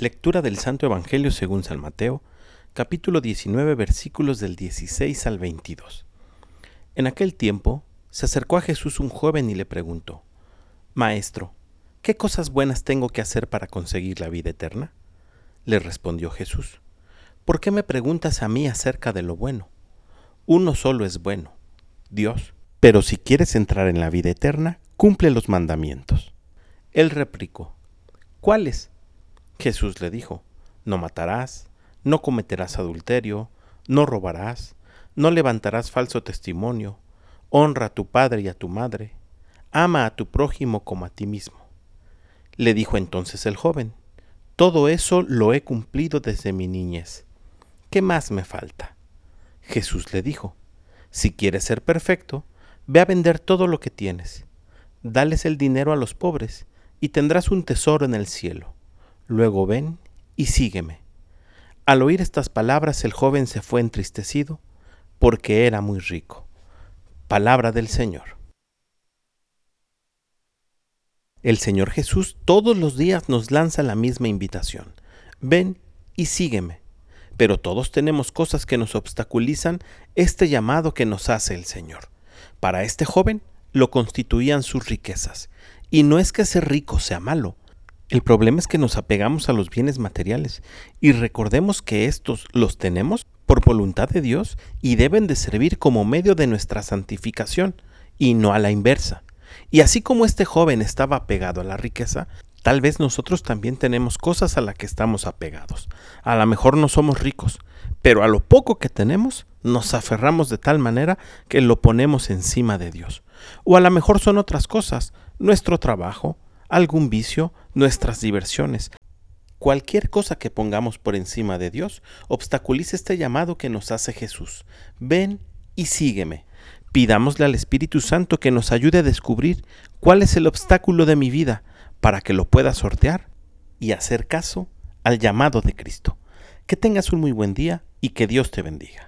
Lectura del Santo Evangelio según San Mateo, capítulo 19, versículos del 16 al 22. En aquel tiempo se acercó a Jesús un joven y le preguntó, Maestro, ¿qué cosas buenas tengo que hacer para conseguir la vida eterna? Le respondió Jesús, ¿por qué me preguntas a mí acerca de lo bueno? Uno solo es bueno, Dios. Pero si quieres entrar en la vida eterna, cumple los mandamientos. Él replicó, ¿cuáles? Jesús le dijo, no matarás, no cometerás adulterio, no robarás, no levantarás falso testimonio, honra a tu padre y a tu madre, ama a tu prójimo como a ti mismo. Le dijo entonces el joven, todo eso lo he cumplido desde mi niñez. ¿Qué más me falta? Jesús le dijo, si quieres ser perfecto, ve a vender todo lo que tienes, dales el dinero a los pobres, y tendrás un tesoro en el cielo Luego ven y sígueme. Al oír estas palabras el joven se fue entristecido porque era muy rico. Palabra del Señor. El Señor Jesús todos los días nos lanza la misma invitación. Ven y sígueme. Pero todos tenemos cosas que nos obstaculizan este llamado que nos hace el Señor. Para este joven lo constituían sus riquezas. Y no es que ser rico sea malo, el problema es que nos apegamos a los bienes materiales y recordemos que estos los tenemos por voluntad de Dios y deben de servir como medio de nuestra santificación y no a la inversa. Y así como este joven estaba apegado a la riqueza, tal vez nosotros también tenemos cosas a las que estamos apegados. A lo mejor no somos ricos, pero a lo poco que tenemos nos aferramos de tal manera que lo ponemos encima de Dios. O a lo mejor son otras cosas, nuestro trabajo, algún vicio, nuestras diversiones. Cualquier cosa que pongamos por encima de Dios obstaculiza este llamado que nos hace Jesús. Ven y sígueme. Pidámosle al Espíritu Santo que nos ayude a descubrir cuál es el obstáculo de mi vida para que lo pueda sortear y hacer caso al llamado de Cristo. Que tengas un muy buen día y que Dios te bendiga.